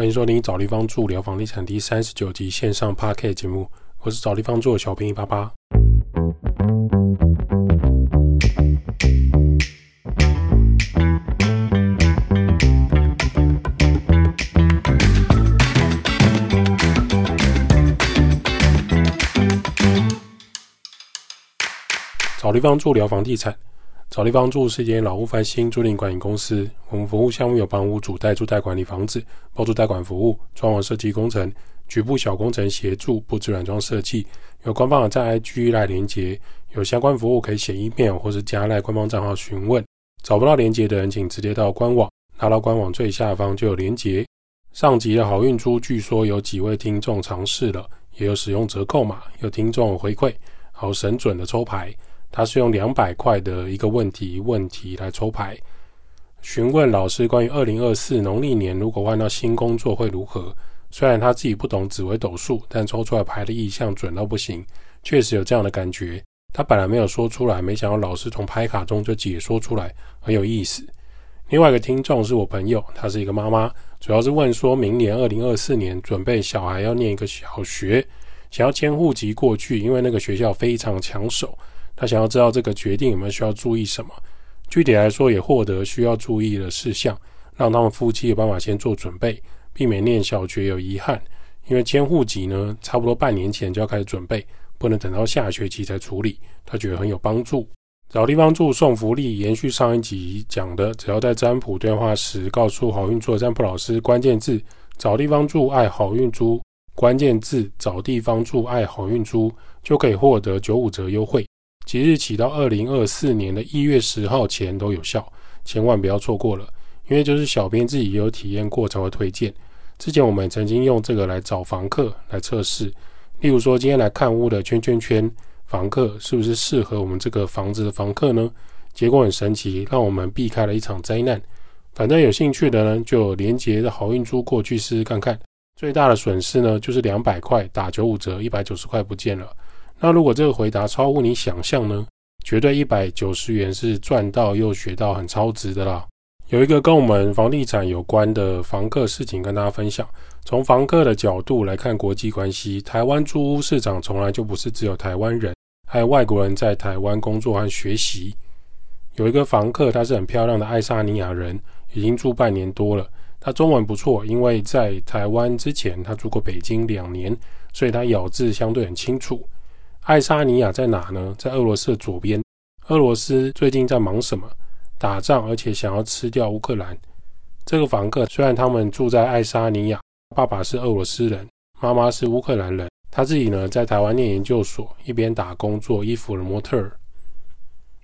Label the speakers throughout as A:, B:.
A: 欢迎收听找地方住聊房地产第三十九集线上 p a r k 节目，我是找地方住的小平一八八。找地方住聊房地产。找地方住是一间老屋翻新租赁管理公司。我们服务项目有帮屋主代租代管理房子、包租代管服务、装潢设计工程、局部小工程协助、布置软装设计。有官方的在 IG 来连接，有相关服务可以写 email 或是加赖官方账号询问。找不到连接的人，请直接到官网，拿到官网最下方就有连接。上集的好运珠，据说有几位听众尝试了，也有使用折扣码，有听众回馈，好神准的抽牌。他是用两百块的一个问题问题来抽牌，询问老师关于二零二四农历年如果换到新工作会如何。虽然他自己不懂紫微斗数，但抽出来牌的意象准到不行，确实有这样的感觉。他本来没有说出来，没想到老师从牌卡中就解说出来，很有意思。另外一个听众是我朋友，她是一个妈妈，主要是问说明年二零二四年准备小孩要念一个小学，想要迁户籍过去，因为那个学校非常抢手。他想要知道这个决定有没有需要注意什么，具体来说也获得需要注意的事项，让他们夫妻有办法先做准备，避免念小学有遗憾。因为迁户籍呢，差不多半年前就要开始准备，不能等到下学期才处理。他觉得很有帮助。找地方住送福利，延续上一集讲的，只要在占卜对话时告诉好运座占卜老师关键字“找地方住爱好运珠”，关键字“找地方住爱好运珠”就可以获得九五折优惠。即日起到二零二四年的一月十号前都有效，千万不要错过了。因为就是小编自己也有体验过才会推荐。之前我们曾经用这个来找房客来测试，例如说今天来看屋的圈圈圈房客是不是适合我们这个房子的房客呢？结果很神奇，让我们避开了一场灾难。反正有兴趣的呢，就连接的好运珠过去试试看看。最大的损失呢，就是两百块打九五折，一百九十块不见了。那如果这个回答超乎你想象呢？绝对一百九十元是赚到又学到很超值的啦。有一个跟我们房地产有关的房客事情跟大家分享。从房客的角度来看国际关系，台湾租屋市场从来就不是只有台湾人，还有外国人在台湾工作和学习。有一个房客，他是很漂亮的爱沙尼亚人，已经住半年多了。他中文不错，因为在台湾之前他住过北京两年，所以他咬字相对很清楚。爱沙尼亚在哪呢？在俄罗斯的左边。俄罗斯最近在忙什么？打仗，而且想要吃掉乌克兰。这个房客虽然他们住在爱沙尼亚，爸爸是俄罗斯人，妈妈是乌克兰人。他自己呢在台湾念研究所，一边打工做衣服的模特。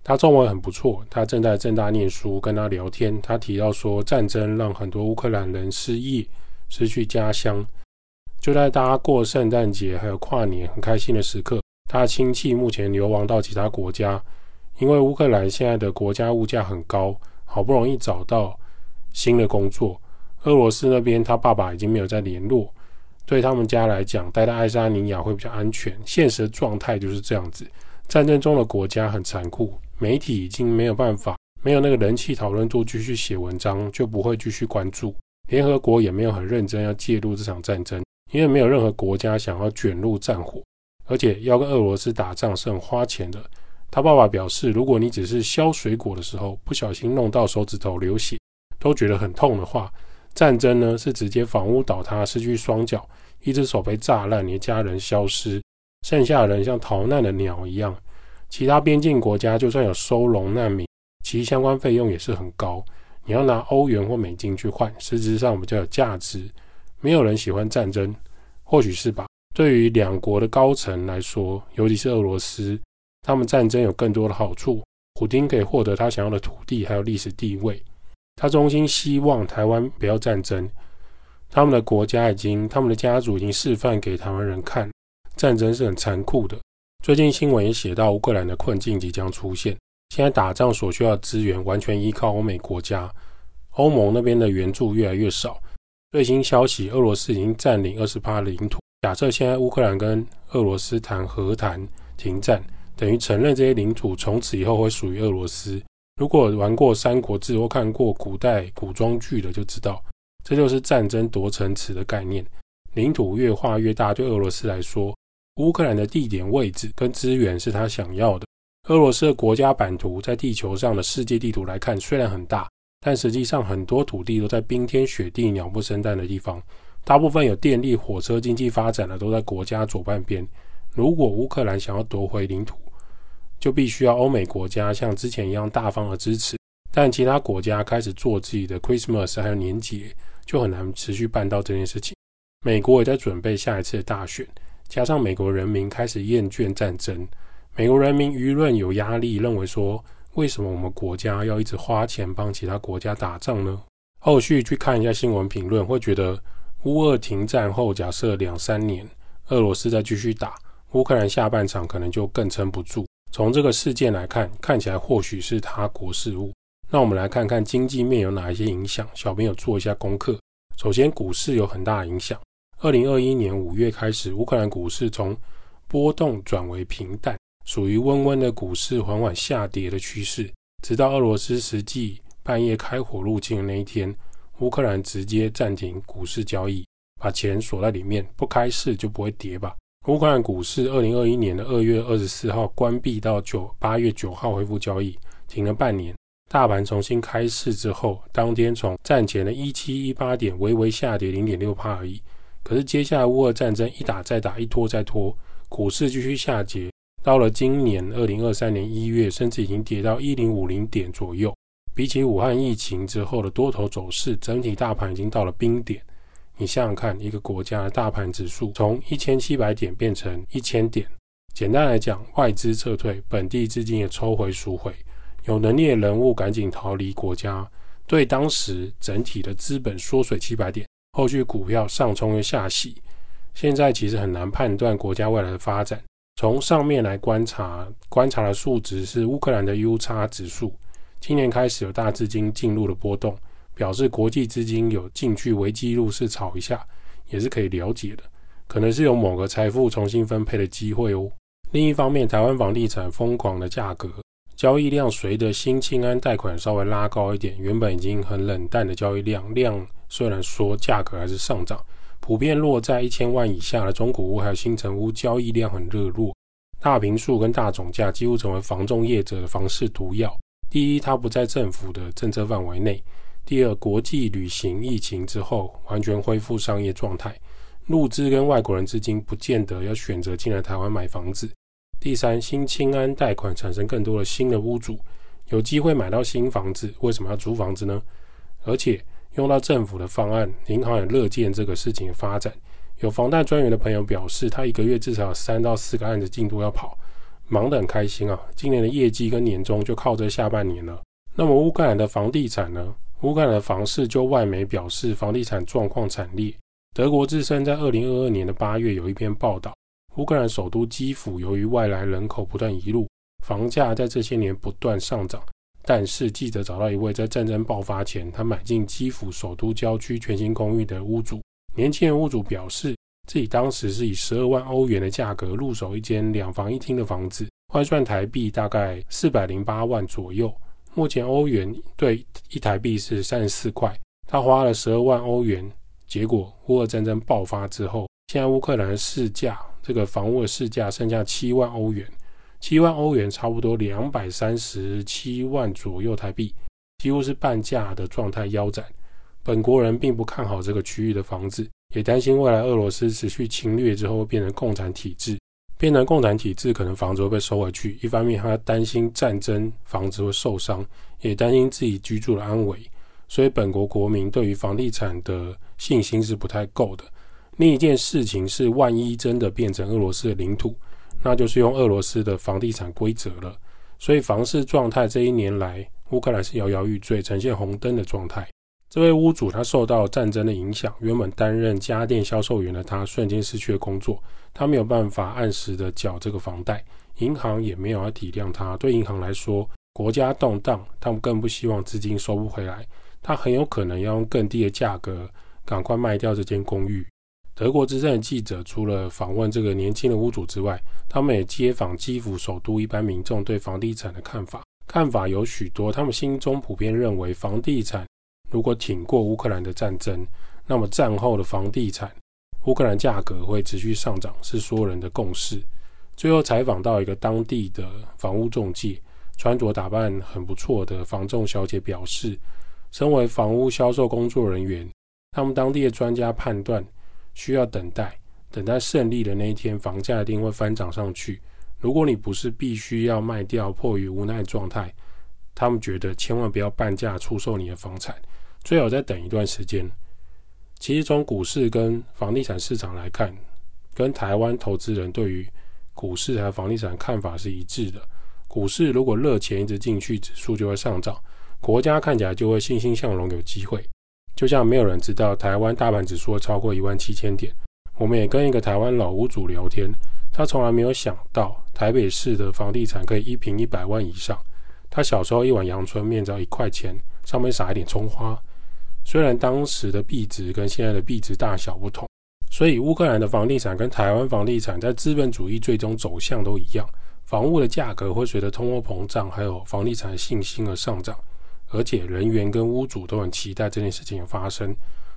A: 他中文很不错，他正在正大念书。跟他聊天，他提到说，战争让很多乌克兰人失忆，失去家乡。就在大家过圣诞节还有跨年很开心的时刻。他亲戚目前流亡到其他国家，因为乌克兰现在的国家物价很高，好不容易找到新的工作。俄罗斯那边他爸爸已经没有再联络，对他们家来讲，待在爱沙尼亚会比较安全。现实的状态就是这样子，战争中的国家很残酷，媒体已经没有办法，没有那个人气讨论度继续写文章，就不会继续关注。联合国也没有很认真要介入这场战争，因为没有任何国家想要卷入战火。而且要跟俄罗斯打仗是很花钱的。他爸爸表示，如果你只是削水果的时候不小心弄到手指头流血，都觉得很痛的话，战争呢是直接房屋倒塌，失去双脚，一只手被炸烂，你的家人消失，剩下的人像逃难的鸟一样。其他边境国家就算有收容难民，其相关费用也是很高，你要拿欧元或美金去换，实质上比较有价值。没有人喜欢战争，或许是吧。对于两国的高层来说，尤其是俄罗斯，他们战争有更多的好处。普京可以获得他想要的土地，还有历史地位。他衷心希望台湾不要战争。他们的国家已经，他们的家族已经示范给台湾人看，战争是很残酷的。最近新闻也写到，乌克兰的困境即将出现。现在打仗所需要的资源完全依靠欧美国家，欧盟那边的援助越来越少。最新消息，俄罗斯已经占领二十八领土。假设现在乌克兰跟俄罗斯谈和谈停战，等于承认这些领土从此以后会属于俄罗斯。如果玩过《三国志》或看过古代古装剧的，就知道这就是战争夺城池的概念。领土越画越大，对俄罗斯来说，乌克兰的地点位置跟资源是他想要的。俄罗斯的国家版图在地球上的世界地图来看，虽然很大，但实际上很多土地都在冰天雪地、鸟不生蛋的地方。大部分有电力、火车经济发展的都在国家左半边。如果乌克兰想要夺回领土，就必须要欧美国家像之前一样大方的支持。但其他国家开始做自己的 Christmas 还有年节，就很难持续办到这件事情。美国也在准备下一次大选，加上美国人民开始厌倦战争，美国人民舆论有压力，认为说，为什么我们国家要一直花钱帮其他国家打仗呢？后续去看一下新闻评论，会觉得乌俄停战后，假设两三年，俄罗斯再继续打，乌克兰下半场可能就更撑不住。从这个事件来看，看起来或许是他国事务。那我们来看看经济面有哪一些影响，小朋友做一下功课。首先，股市有很大影响。二零二一年五月开始，乌克兰股市从波动转为平淡，属于温温的股市缓缓下跌的趋势。直到俄罗斯实际半夜开火入侵的那一天，乌克兰直接暂停股市交易，把钱锁在里面，不开市就不会跌吧。乌克兰股市二零二一年的二月二十四号关闭到九八月九号恢复交易，停了半年。大盘重新开市之后，当天从战前的一七一八点微微下跌零点六帕而已。可是接下来乌俄战争一打再打，一拖再拖，股市继续下跌。到了今年二零二三年一月，甚至已经跌到一零五零点左右。比起武汉疫情之后的多头走势，整体大盘已经到了冰点。你想想看，一个国家的大盘指数从一千七百点变成一千点，简单来讲，外资撤退，本地资金也抽回赎回，有能力的人物赶紧逃离国家，对当时整体的资本缩水七百点。后续股票上冲又下洗，现在其实很难判断国家未来的发展。从上面来观察，观察的数值是乌克兰的 U 差指数，今年开始有大资金进入了波动，表示国际资金有进去危机入市炒一下，也是可以了解的，可能是有某个财富重新分配的机会哦。另一方面，台湾房地产疯狂的价格，交易量随着新清安贷款稍微拉高一点，原本已经很冷淡的交易量量。虽然说价格还是上涨，普遍落在一千万以下的中古屋还有新城屋交易量很热络，大平数跟大总价几乎成为房仲业者的房市毒药。第一，它不在政府的政策范围内；第二，国际旅行疫情之后完全恢复商业状态，入资跟外国人资金不见得要选择进来台湾买房子；第三，新清安贷款产生更多的新的屋主，有机会买到新房子，为什么要租房子呢？而且。用到政府的方案，银行也乐见这个事情发展。有房贷专员的朋友表示，他一个月至少有三到四个案子进度要跑，忙得很开心啊！今年的业绩跟年终就靠这下半年了。那么乌克兰的房地产呢？乌克兰的房市就外媒表示，房地产状况惨烈。德国之声在二零二二年的八月有一篇报道，乌克兰首都基辅由于外来人口不断移入，房价在这些年不断上涨。但是记者找到一位在战争爆发前，他买进基辅首都郊区全新公寓的屋主。年轻人屋主表示，自己当时是以十二万欧元的价格入手一间两房一厅的房子，换算台币大概四百零八万左右。目前欧元对一台币是三十四块，他花了十二万欧元。结果乌俄战争爆发之后，现在乌克兰市价，这个房屋的市价剩下七万欧元。七万欧元差不多两百三十七万左右台币，几乎是半价的状态腰斩。本国人并不看好这个区域的房子，也担心未来俄罗斯持续侵略之后会变成共产体制。变成共产体制，可能房子会被收回去。一方面他担心战争房子会受伤，也担心自己居住的安危。所以本国国民对于房地产的信心是不太够的。另一件事情是，万一真的变成俄罗斯的领土。那就是用俄罗斯的房地产规则了，所以房市状态这一年来，乌克兰是摇摇欲坠，呈现红灯的状态。这位屋主他受到战争的影响，原本担任家电销售员的他瞬间失去了工作，他没有办法按时的缴这个房贷，银行也没有要体谅他。对银行来说，国家动荡，他们更不希望资金收不回来，他很有可能要用更低的价格赶快卖掉这间公寓。德国之声的记者除了访问这个年轻的屋主之外，他们也接访基辅首都一般民众对房地产的看法。看法有许多，他们心中普遍认为房地产如果挺过乌克兰的战争，那么战后的房地产、乌克兰价格会持续上涨，是所有人的共识。最后采访到一个当地的房屋中介，穿着打扮很不错的房仲小姐表示，身为房屋销售工作人员，他们当地的专家判断需要等待，等待胜利的那一天，房价一定会翻涨上去。如果你不是必须要卖掉，迫于无奈状态，他们觉得千万不要半价出售你的房产，最好再等一段时间。其实从股市跟房地产市场来看，跟台湾投资人对于股市还有房地产看法是一致的。股市如果热钱一直进去，指数就会上涨，国家看起来就会欣欣向荣，有机会。就像没有人知道台湾大盘指数超过一万七千点，我们也跟一个台湾老屋主聊天，他从来没有想到台北市的房地产可以一平一百万以上。他小时候一碗阳春面只要一块钱，上面撒一点葱花。虽然当时的币值跟现在的币值大小不同，所以乌克兰的房地产跟台湾房地产在资本主义最终走向都一样，房屋的价格会随着通货膨胀还有房地产的信心而上涨，而且人员跟屋主都很期待这件事情的发生，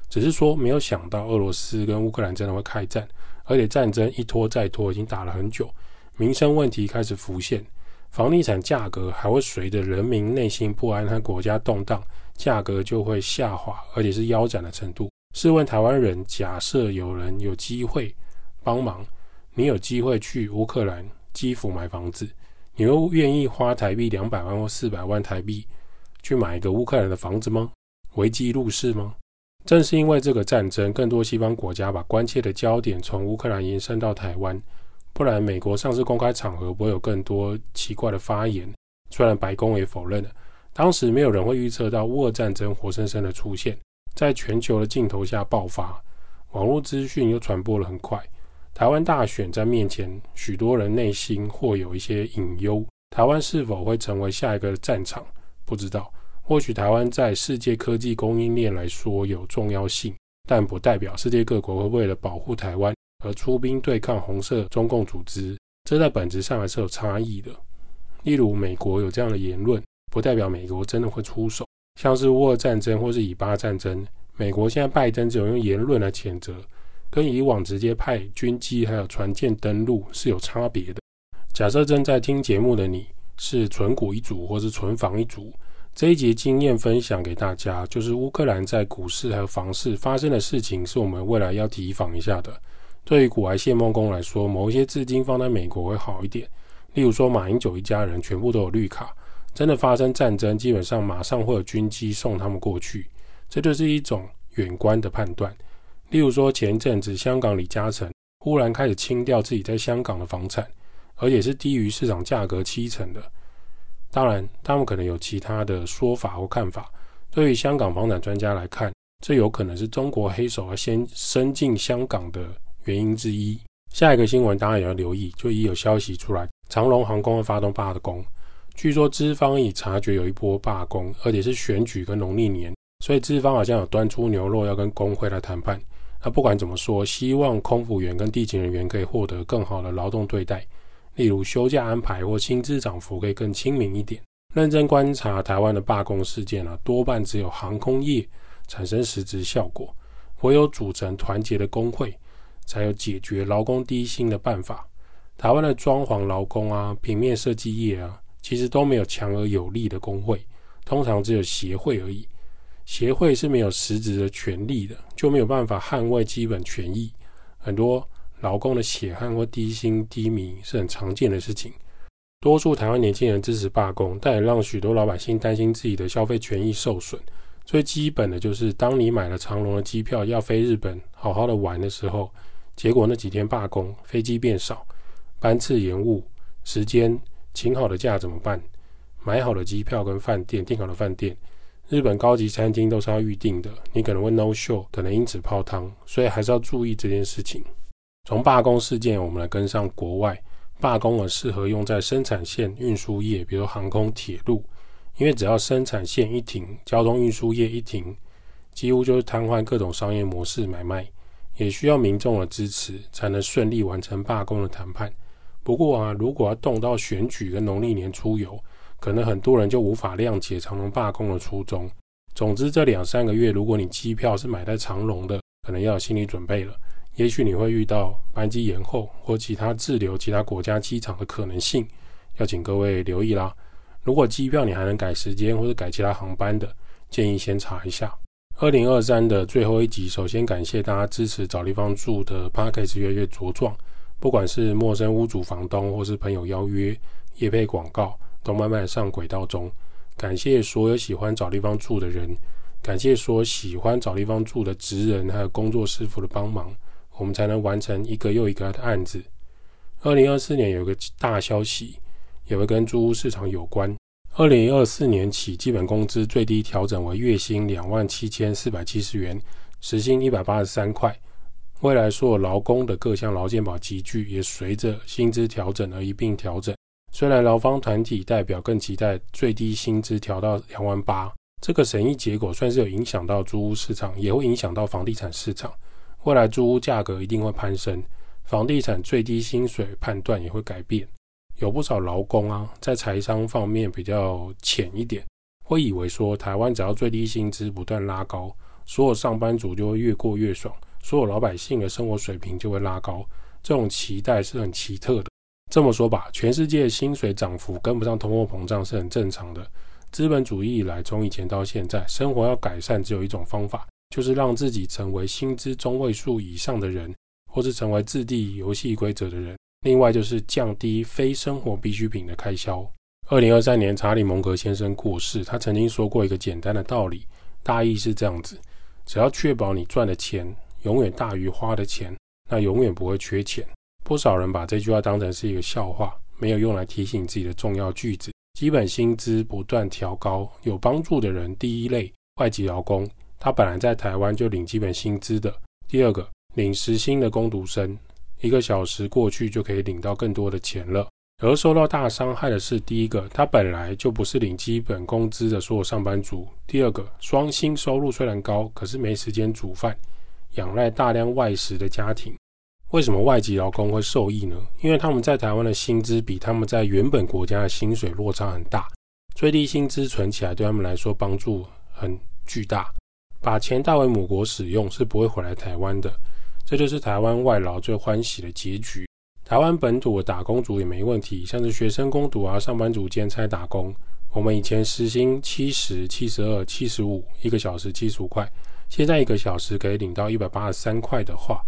A: 只是说没有想到俄罗斯跟乌克兰真的会开战，而且战争一拖再拖，已经打了很久，民生问题开始浮现，房地产价格还会随着人民内心不安和国家动荡。价格就会下滑，而且是腰斩的程度。试问台湾人，假设有人有机会帮忙，你有机会去乌克兰基辅买房子，你又愿意花台币两百万或四百万台币去买一个乌克兰的房子吗？危机入市吗？正是因为这个战争，更多西方国家把关切的焦点从乌克兰延伸到台湾，不然美国上次公开场合不会有更多奇怪的发言。虽然白宫也否认了。当时没有人会预测到乌俄战争活生生的出现，在全球的镜头下爆发，网络资讯又传播了很快。台湾大选在面前，许多人内心或有一些隐忧：台湾是否会成为下一个战场？不知道。或许台湾在世界科技供应链来说有重要性，但不代表世界各国会为了保护台湾而出兵对抗红色中共组织。这在本质上还是有差异的。例如，美国有这样的言论。不代表美国真的会出手，像是乌俄战争或是以巴战争，美国现在拜登只有用言论来谴责，跟以往直接派军机还有船舰登陆是有差别的。假设正在听节目的你是纯股一族或是纯房一族，这一节经验分享给大家，就是乌克兰在股市还有房市发生的事情，是我们未来要提防一下的。对于古埃谢梦工来说，某一些资金放在美国会好一点，例如说马英九一家人全部都有绿卡。真的发生战争，基本上马上会有军机送他们过去，这就是一种远观的判断。例如说，前一阵子香港李嘉诚忽然开始清掉自己在香港的房产，而且是低于市场价格七成的。当然，他们可能有其他的说法或看法。对于香港房产专家来看，这有可能是中国黑手要先伸进香港的原因之一。下一个新闻当然也要留意，就已有消息出来，长龙航空会发动罢工。据说资方已察觉有一波罢工，而且是选举跟农历年，所以资方好像有端出牛肉要跟工会来谈判。那不管怎么说，希望空服员跟地勤人员可以获得更好的劳动对待，例如休假安排或薪资涨幅可以更亲民一点。认真观察台湾的罢工事件啊，多半只有航空业产生实质效果，唯有组成团结的工会，才有解决劳工低薪的办法。台湾的装潢劳工啊，平面设计业啊。其实都没有强而有力的工会，通常只有协会而已。协会是没有实质的权利的，就没有办法捍卫基本权益。很多劳工的血汗或低薪低迷是很常见的事情。多数台湾年轻人支持罢工，但也让许多老百姓担心自己的消费权益受损。最基本的就是，当你买了长龙的机票要飞日本好好的玩的时候，结果那几天罢工，飞机变少，班次延误，时间。请好的假怎么办？买好的机票跟饭店，订好的饭店，日本高级餐厅都是要预定的，你可能会 no show，可能因此泡汤，所以还是要注意这件事情。从罢工事件，我们来跟上国外罢工，而适合用在生产线运输业，比如航空、铁路，因为只要生产线一停，交通运输业一停，几乎就是瘫痪各种商业模式买卖，也需要民众的支持，才能顺利完成罢工的谈判。不过啊，如果要动到选举跟农历年出游，可能很多人就无法谅解长隆罢工的初衷。总之，这两三个月，如果你机票是买在长隆的，可能要有心理准备了。也许你会遇到班机延后或其他滞留其他国家机场的可能性，要请各位留意啦。如果机票你还能改时间或者改其他航班的，建议先查一下。二零二三的最后一集，首先感谢大家支持找地方住的 p a c k a g e 越来越茁壮，不管是陌生屋主、房东，或是朋友邀约、业配广告，都慢慢上轨道中。感谢所有喜欢找地方住的人，感谢所有喜欢找地方住的职人还有工作师傅的帮忙，我们才能完成一个又一个的案子。二零二四年有个大消息，也会跟租屋市场有关。二零二四年起，基本工资最低调整为月薪两万七千四百七十元，时薪一百八十三块。未来所有劳工的各项劳健保集聚也随着薪资调整而一并调整。虽然劳方团体代表更期待最低薪资调到两万八，这个审议结果算是有影响到租屋市场，也会影响到房地产市场。未来租屋价格一定会攀升，房地产最低薪水判断也会改变。有不少劳工啊，在财商方面比较浅一点，会以为说台湾只要最低薪资不断拉高，所有上班族就会越过越爽，所有老百姓的生活水平就会拉高。这种期待是很奇特的。这么说吧，全世界薪水涨幅跟不上通货膨胀是很正常的。资本主义以来，从以前到现在，生活要改善只有一种方法，就是让自己成为薪资中位数以上的人，或是成为制定游戏规则的人。另外就是降低非生活必需品的开销。二零二三年，查理蒙格先生过世，他曾经说过一个简单的道理，大意是这样子：只要确保你赚的钱永远大于花的钱，那永远不会缺钱。不少人把这句话当成是一个笑话，没有用来提醒自己的重要句子。基本薪资不断调高，有帮助的人，第一类外籍劳工，他本来在台湾就领基本薪资的；第二个领时薪的工读生，一个小时过去就可以领到更多的钱了。而受到大伤害的是第一个，他本来就不是领基本工资的所有上班族；第二个双薪收入虽然高，可是没时间煮饭，仰赖大量外食的家庭。为什么外籍劳工会受益呢？因为他们在台湾的薪资比他们在原本国家的薪水落差很大，最低薪资存起来对他们来说帮助很巨大。把钱带回母国使用是不会回来台湾的，这就是台湾外劳最欢喜的结局。台湾本土的打工族也没问题，像是学生工读啊、上班族兼差打工，我们以前时薪七十、七十二、七十五一个小时七十五块，现在一个小时可以领到一百八十三块的话。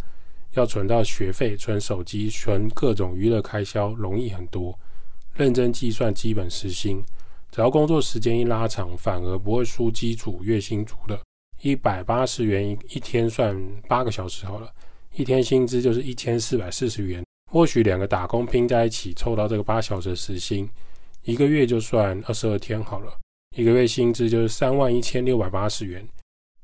A: 要存到学费、存手机、存各种娱乐开销，容易很多。认真计算基本时薪，只要工作时间一拉长，反而不会输基础月薪族的。一百八十元一一天算八个小时好了，一天薪资就是一千四百四十元。或许两个打工拼在一起，凑到这个八小时时薪，一个月就算二十二天好了，一个月薪资就是三万一千六百八十元。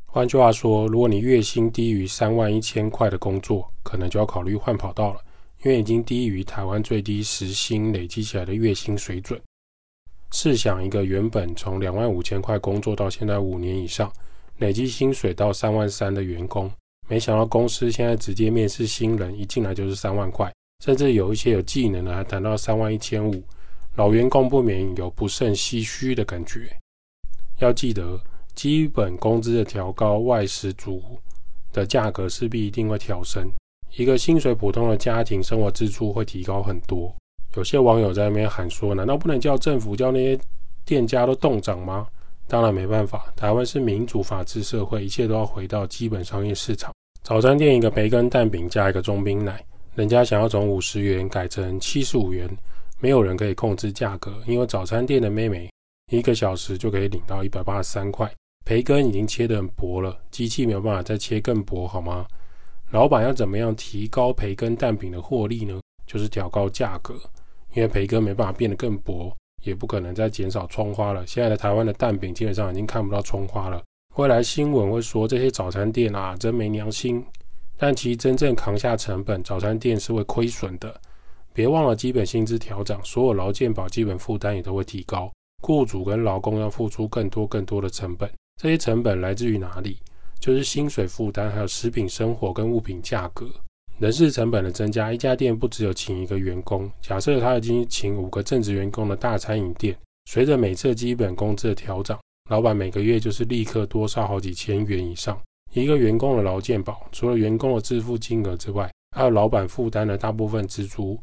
A: 换句话说，如果你月薪低于三万一千块的工作，可能就要考虑换跑道了，因为已经低于台湾最低时薪累积起来的月薪水准。试想一个原本从两万五千块工作到现在五年以上，累积薪水到三万三的员工，没想到公司现在直接面试新人，一进来就是三万块，甚至有一些有技能的还谈到三万一千五，老员工不免有不胜唏嘘的感觉。要记得。基本工资的调高，外食族的价格势必一定会调升。一个薪水普通的家庭，生活支出会提高很多。有些网友在那边喊说：“难道不能叫政府叫那些店家都冻涨吗？”当然没办法，台湾是民主法治社会，一切都要回到基本商业市场。早餐店一个培根蛋饼加一个中冰奶，人家想要从五十元改成七十五元，没有人可以控制价格，因为早餐店的妹妹一个小时就可以领到一百八十三块。培根已经切得很薄了，机器没有办法再切更薄，好吗？老板要怎么样提高培根蛋饼的获利呢？就是调高价格，因为培根没办法变得更薄，也不可能再减少葱花了。现在的台湾的蛋饼基本上已经看不到葱花了。未来新闻会说这些早餐店啊，真没良心。但其实真正扛下成本，早餐店是会亏损的。别忘了基本薪资调整，所有劳健保基本负担也都会提高，雇主跟劳工要付出更多更多的成本。这些成本来自于哪里？就是薪水负担，还有食品生活跟物品价格、人事成本的增加。一家店不只有请一个员工，假设他已经请五个正职员工的大餐饮店，随着每次基本工资的调整，老板每个月就是立刻多烧好几千元以上。一个员工的劳健保，除了员工的支付金额之外，还有老板负担的大部分支出。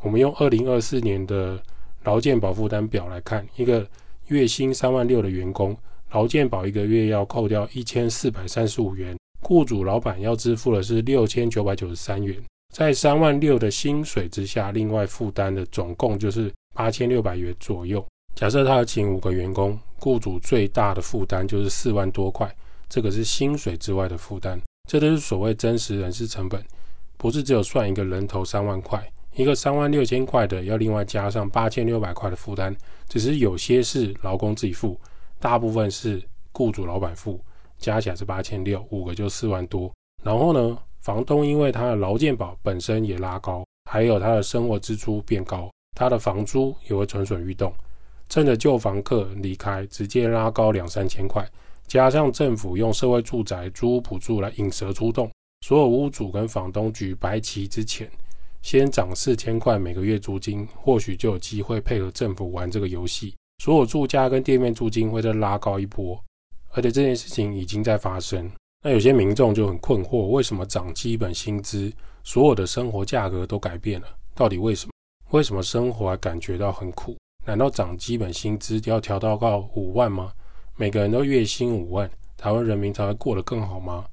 A: 我们用二零二四年的劳健保负担表来看，一个月薪三万六的员工，劳健保一个月要扣掉一千四百三十五元，雇主老板要支付的是六千九百九十三元。在三万六的薪水之下，另外负担的总共就是八千六百元左右。假设他要请五个员工，雇主最大的负担就是四万多块，这个是薪水之外的负担，这都是所谓真实人事成本，不是只有算一个人头三万块，一个三万六千块的要另外加上八千六百块的负担，只是有些是劳工自己付，大部分是雇主老板付，加起来是八千六，五个就四万多。然后呢，房东因为他的劳健保本身也拉高，还有他的生活支出变高，他的房租也会蠢蠢欲动。趁着旧房客离开，直接拉高两三千块，加上政府用社会住宅租屋补助来引蛇出洞，所有屋主跟房东举白旗之前，先涨四千块每个月租金，或许就有机会配合政府玩这个游戏。所有住家跟店面租金会再拉高一波，而且这件事情已经在发生。那有些民众就很困惑，为什么涨基本薪资，所有的生活价格都改变了？到底为什么？为什么生活还感觉到很苦？难道涨基本薪资要调到到五万吗？每个人都月薪五万，台湾人民才会过得更好吗？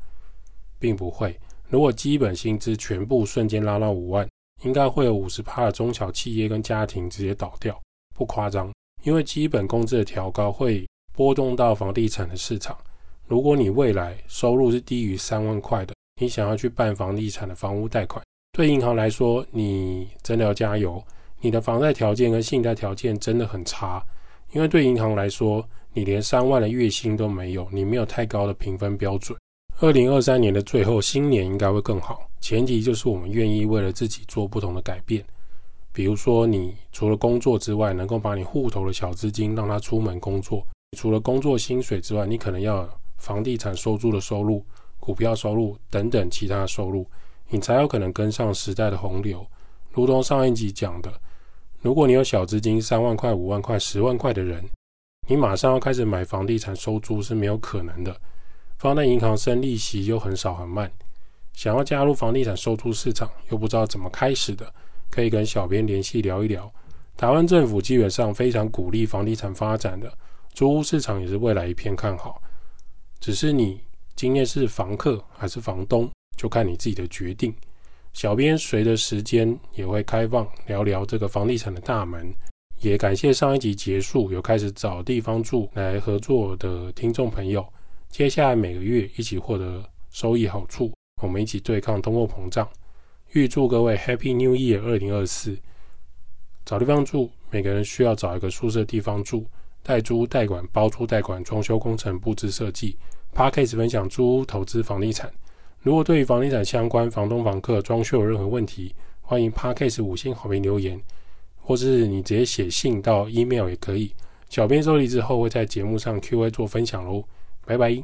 A: 并不会。如果基本薪资全部瞬间拉到五万，应该会有五十趴的中小企业跟家庭直接倒掉，不夸张。因为基本工资的调高会波动到房地产的市场。如果你未来收入是低于三万块的，你想要去办房地产的房屋贷款，对银行来说，你真的要加油。你的房贷条件跟信贷条件真的很差，因为对银行来说，你连三万的月薪都没有，你没有太高的评分标准。二零二三年的最后，新年应该会更好，前提就是我们愿意为了自己做不同的改变。比如说，你除了工作之外，能够把你户头的小资金让他出门工作；除了工作薪水之外，你可能要房地产收租的收入、股票收入等等其他收入，你才有可能跟上时代的洪流。如同上一集讲的，如果你有小资金三万块、五万块、十万块的人，你马上要开始买房地产收租是没有可能的。放在银行生利息又很少很慢，想要加入房地产收租市场又不知道怎么开始的，可以跟小编联系聊一聊。台湾政府基本上非常鼓励房地产发展的，租屋市场也是未来一片看好。只是你今天是房客还是房东，就看你自己的决定。小编随着时间也会开放聊聊这个房地产的大门，也感谢上一集结束有开始找地方住来合作的听众朋友。接下来每个月一起获得收益好处，我们一起对抗通货膨胀。预祝各位 Happy New Year 二零二四！找地方住，每个人需要找一个宿舍地方住，代租代管、包租代管、装修工程、布置设计。Parkcase 分享租屋投资房地产。如果对于房地产相关、房东、房客、装修有任何问题，欢迎 Parkcase 五星好评留言，或是你直接写信到 email 也可以。小编收集之后会在节目上 Q&A 做分享喽，拜拜。